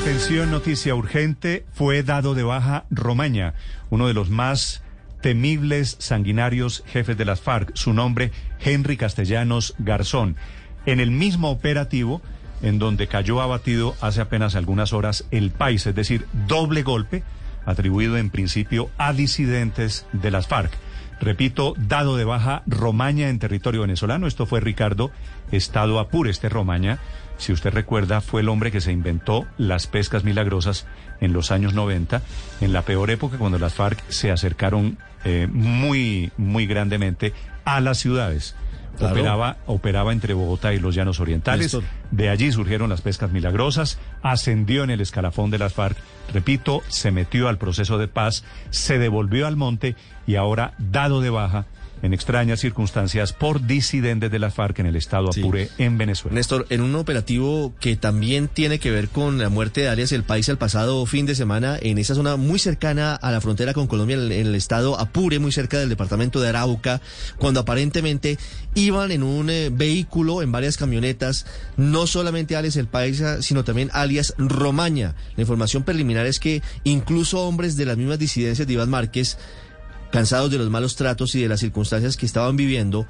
Atención, noticia urgente. Fue dado de baja Romaña, uno de los más temibles, sanguinarios jefes de las FARC. Su nombre, Henry Castellanos Garzón. En el mismo operativo en donde cayó abatido hace apenas algunas horas el país, es decir, doble golpe atribuido en principio a disidentes de las FARC. Repito, dado de baja Romaña en territorio venezolano. Esto fue Ricardo Estado Apure. Este Romaña, si usted recuerda, fue el hombre que se inventó las pescas milagrosas en los años 90, en la peor época cuando las FARC se acercaron eh, muy, muy grandemente a las ciudades. Claro. Operaba, operaba entre Bogotá y los Llanos Orientales. Néstor. De allí surgieron las pescas milagrosas, ascendió en el escalafón de las FARC, repito, se metió al proceso de paz, se devolvió al monte y ahora, dado de baja, en extrañas circunstancias por disidentes de la FARC en el estado Apure sí. en Venezuela. Néstor, en un operativo que también tiene que ver con la muerte de Arias el país el pasado fin de semana en esa zona muy cercana a la frontera con Colombia, en el, estado Apure, muy cerca del departamento de Arauca, cuando aparentemente iban en un eh, vehículo, en varias camionetas, no solamente alias el país, sino también alias Romaña. La información preliminar es que incluso hombres de las mismas disidencias de Iván Márquez cansados de los malos tratos y de las circunstancias que estaban viviendo,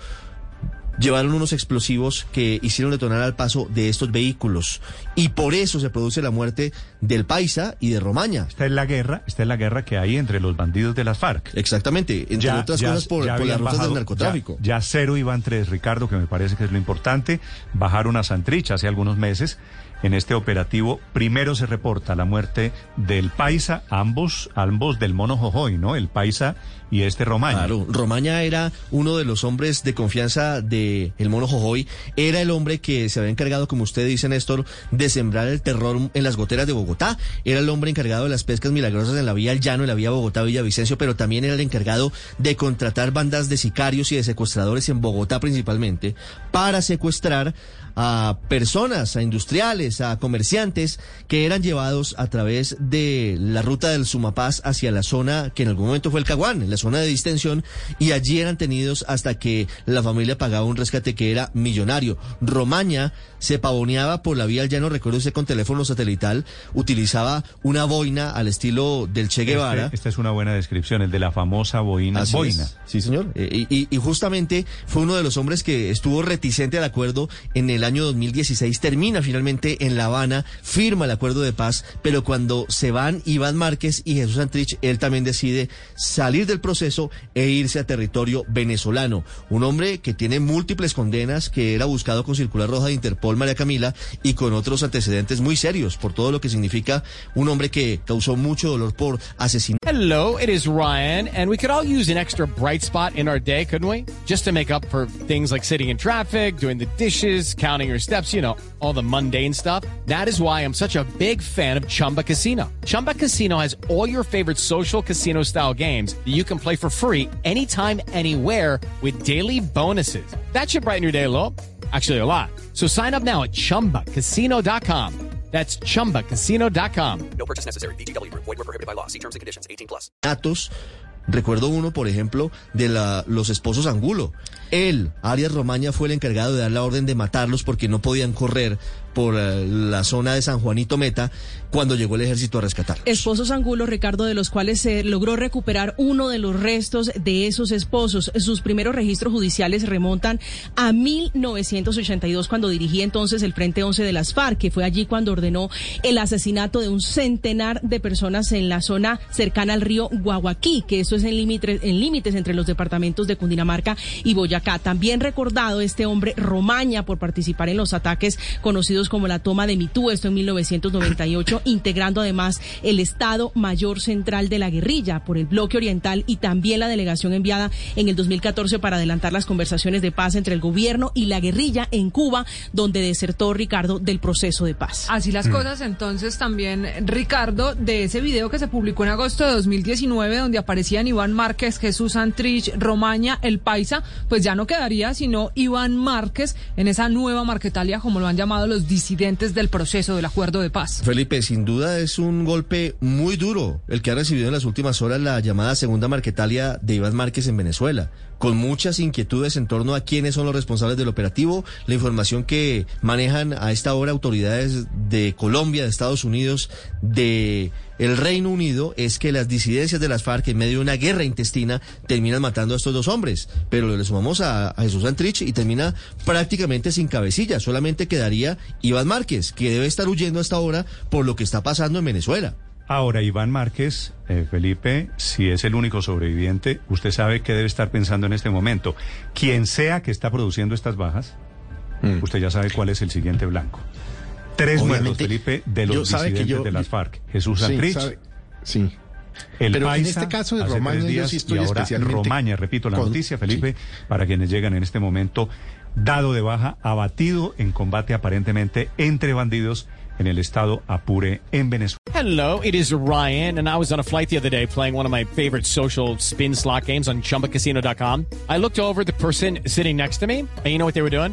llevaron unos explosivos que hicieron detonar al paso de estos vehículos. Y por eso se produce la muerte del Paisa y de Romaña. Esta es la guerra, esta es la guerra que hay entre los bandidos de las FARC. Exactamente, entre ya, otras ya, cosas por, por las rutas del narcotráfico. Ya, ya, cero iban tres, Ricardo, que me parece que es lo importante. Bajaron a Santrich hace algunos meses. En este operativo, primero se reporta la muerte del Paisa, ambos, ambos del mono Jojoy, ¿no? El Paisa y este Romaña. Claro, Romaña era uno de los hombres de confianza de mono Jojoy, era el hombre que se había encargado, como usted dice, Néstor, de sembrar el terror en las goteras de Bogotá, era el hombre encargado de las pescas milagrosas en la vía El Llano, en la vía Bogotá-Villavicencio, pero también era el encargado de contratar bandas de sicarios y de secuestradores en Bogotá principalmente, para secuestrar a personas, a industriales, a comerciantes que eran llevados a través de la ruta del Sumapaz hacia la zona que en algún momento fue el Caguán, la zona de distensión, y allí eran tenidos hasta que la familia pagaba un rescate que era millonario. Romaña se pavoneaba por la vía al llano, recuerdo usted con teléfono satelital, utilizaba una boina al estilo del Che Guevara. Este, esta es una buena descripción, el de la famosa boina. Así boina. Es. Sí, señor. Eh, y, y justamente fue uno de los hombres que estuvo reticente al acuerdo en el año 2016, termina finalmente en La Habana, firma el acuerdo de paz, pero cuando se van Iván Márquez y Jesús Santrich, él también decide salir del proceso e irse a territorio venezolano. Un hombre que tiene múltiples condenas, que era buscado con circular roja de Interpol, María Camila, y con otros antecedentes muy serios por todo lo que significa un hombre que causó mucho dolor por asesinato. Hello, it is Ryan, and we could all use an extra bright spot in our day, couldn't we? Just to make up for things like sitting in traffic, doing the dishes, counting your steps, you know, all the mundane stuff. That is why I'm such a big fan of Chumba Casino. Chumba Casino has all your favorite social casino style games that you can play for free anytime, anywhere with daily bonuses. That should brighten your day a little. Actually, a lot. So sign up now at chumbacasino.com. That's chumbacasino.com. No purchase necessary. BGW. Void were prohibited by law. See terms and conditions. 18 plus. Datos. Recuerdo uno, por ejemplo, de la, los esposos Angulo. Él, Arias Romaña, fue el encargado de dar la orden de matarlos porque no podían correr por uh, la zona de San Juanito Meta cuando llegó el ejército a rescatarlos. Esposos Angulo, Ricardo, de los cuales se logró recuperar uno de los restos de esos esposos. Sus primeros registros judiciales remontan a 1982, cuando dirigía entonces el Frente 11 de las FARC, que fue allí cuando ordenó el asesinato de un centenar de personas en la zona cercana al río Guaguaquí, que eso es en límites, en límites entre los departamentos de Cundinamarca y Boyacá. También recordado este hombre Romaña por participar en los ataques conocidos hechos como la toma de Mitú, esto en 1998, integrando además el Estado Mayor Central de la Guerrilla por el bloque oriental y también la delegación enviada en el 2014 para adelantar las conversaciones de paz entre el gobierno y la guerrilla en Cuba, donde desertó Ricardo del proceso de paz. Así las cosas, entonces también, Ricardo, de ese video que se publicó en agosto de 2019, donde aparecían Iván Márquez, Jesús Antrich, Romaña, El Paisa, pues ya no quedaría sino Iván Márquez en esa nueva Marquetalia, como lo han llamado los disidentes del proceso del acuerdo de paz. Felipe, sin duda es un golpe muy duro el que ha recibido en las últimas horas la llamada segunda Marquetalia de Iván Márquez en Venezuela, con muchas inquietudes en torno a quiénes son los responsables del operativo, la información que manejan a esta hora autoridades de Colombia, de Estados Unidos, de el Reino Unido es que las disidencias de las FARC en medio de una guerra intestina terminan matando a estos dos hombres, pero le sumamos a, a Jesús Antrich y termina prácticamente sin cabecilla, solamente quedaría Iván Márquez, que debe estar huyendo hasta ahora por lo que está pasando en Venezuela. Ahora, Iván Márquez, eh, Felipe, si es el único sobreviviente, usted sabe qué debe estar pensando en este momento. Quien sea que está produciendo estas bajas, Mm. usted ya sabe cuál es el siguiente blanco. Tres muertos, Felipe, de los disidentes yo- de las FARC. Jesús Sí, Antrich, sabe- sí. el Pero en este caso de Romaña, tres yo días, sí estoy y ahora Romaña, repito la con- noticia, Felipe, para quienes llegan en este momento, dado de baja, abatido en combate aparentemente entre bandidos en el estado Apure, en Venezuela. Hello, it is Ryan, and I was on a flight the other day playing one of my favorite social spin slot games on chumbacasino.com. I looked over the person sitting next to me, and you know what they were doing?